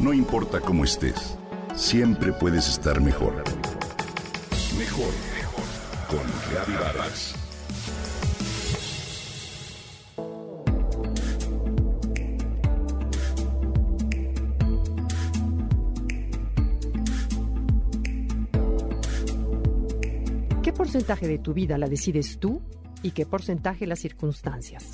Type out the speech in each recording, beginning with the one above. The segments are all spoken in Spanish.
No importa cómo estés, siempre puedes estar mejor. Mejor, mejor. Con Reavivadas. ¿Qué porcentaje de tu vida la decides tú y qué porcentaje las circunstancias?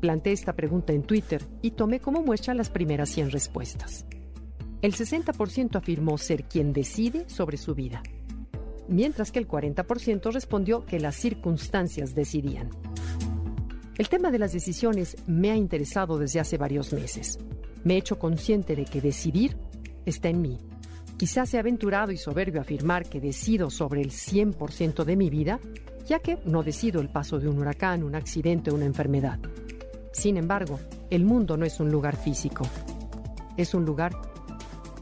Planteé esta pregunta en Twitter y tomé como muestra las primeras 100 respuestas. El 60% afirmó ser quien decide sobre su vida, mientras que el 40% respondió que las circunstancias decidían. El tema de las decisiones me ha interesado desde hace varios meses. Me he hecho consciente de que decidir está en mí. Quizás sea aventurado y soberbio afirmar que decido sobre el 100% de mi vida, ya que no decido el paso de un huracán, un accidente o una enfermedad. Sin embargo, el mundo no es un lugar físico, es un lugar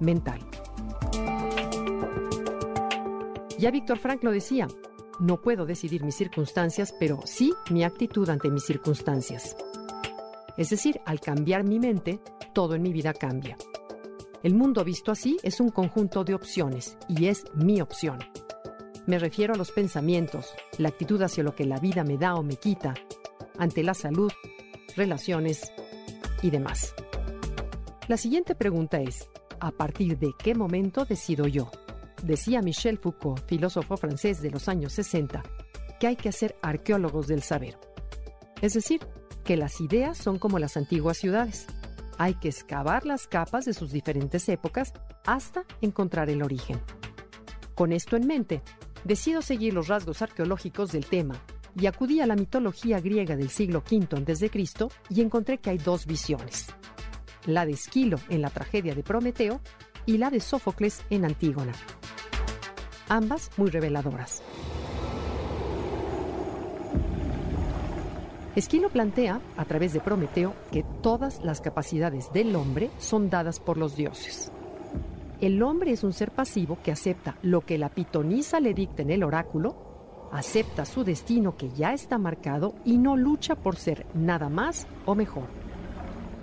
mental. Ya Víctor Frank lo decía, no puedo decidir mis circunstancias, pero sí mi actitud ante mis circunstancias. Es decir, al cambiar mi mente, todo en mi vida cambia. El mundo visto así es un conjunto de opciones y es mi opción. Me refiero a los pensamientos, la actitud hacia lo que la vida me da o me quita, ante la salud, relaciones y demás. La siguiente pregunta es, ¿a partir de qué momento decido yo? Decía Michel Foucault, filósofo francés de los años 60, que hay que hacer arqueólogos del saber. Es decir, que las ideas son como las antiguas ciudades. Hay que excavar las capas de sus diferentes épocas hasta encontrar el origen. Con esto en mente, decido seguir los rasgos arqueológicos del tema y acudí a la mitología griega del siglo V a.C. y encontré que hay dos visiones. La de Esquilo en la tragedia de Prometeo y la de Sófocles en Antígona ambas muy reveladoras. Esquilo plantea, a través de Prometeo, que todas las capacidades del hombre son dadas por los dioses. El hombre es un ser pasivo que acepta lo que la pitonisa le dicta en el oráculo, acepta su destino que ya está marcado y no lucha por ser nada más o mejor.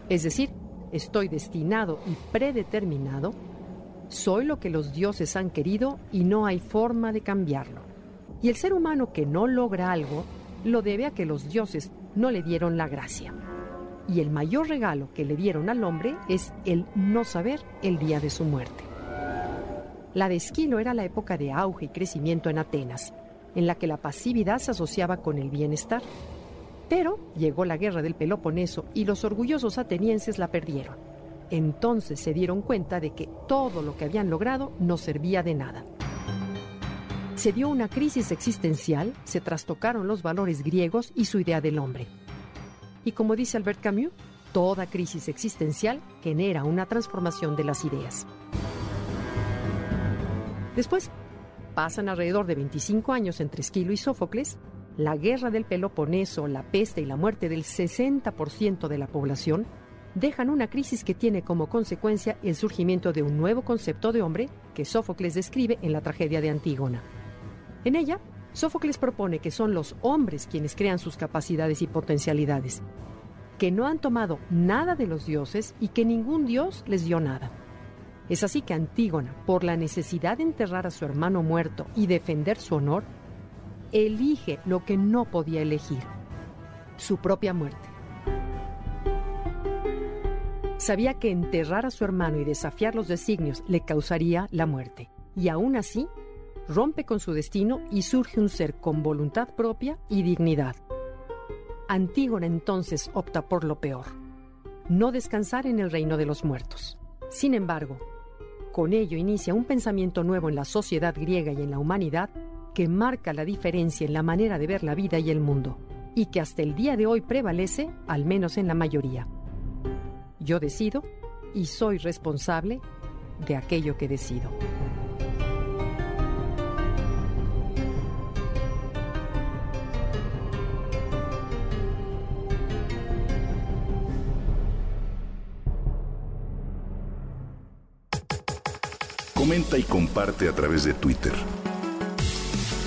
Es decir, estoy destinado y predeterminado soy lo que los dioses han querido y no hay forma de cambiarlo. Y el ser humano que no logra algo lo debe a que los dioses no le dieron la gracia. Y el mayor regalo que le dieron al hombre es el no saber el día de su muerte. La de Esquilo era la época de auge y crecimiento en Atenas, en la que la pasividad se asociaba con el bienestar. Pero llegó la guerra del Peloponeso y los orgullosos atenienses la perdieron entonces se dieron cuenta de que todo lo que habían logrado no servía de nada. Se dio una crisis existencial, se trastocaron los valores griegos y su idea del hombre. Y como dice Albert Camus, toda crisis existencial genera una transformación de las ideas. Después, pasan alrededor de 25 años entre Esquilo y Sófocles, la guerra del Peloponeso, la peste y la muerte del 60% de la población, dejan una crisis que tiene como consecuencia el surgimiento de un nuevo concepto de hombre que Sófocles describe en la tragedia de Antígona. En ella, Sófocles propone que son los hombres quienes crean sus capacidades y potencialidades, que no han tomado nada de los dioses y que ningún dios les dio nada. Es así que Antígona, por la necesidad de enterrar a su hermano muerto y defender su honor, elige lo que no podía elegir, su propia muerte. Sabía que enterrar a su hermano y desafiar los designios le causaría la muerte. Y aún así, rompe con su destino y surge un ser con voluntad propia y dignidad. Antígona entonces opta por lo peor, no descansar en el reino de los muertos. Sin embargo, con ello inicia un pensamiento nuevo en la sociedad griega y en la humanidad que marca la diferencia en la manera de ver la vida y el mundo, y que hasta el día de hoy prevalece, al menos en la mayoría. Yo decido y soy responsable de aquello que decido. Comenta y comparte a través de Twitter.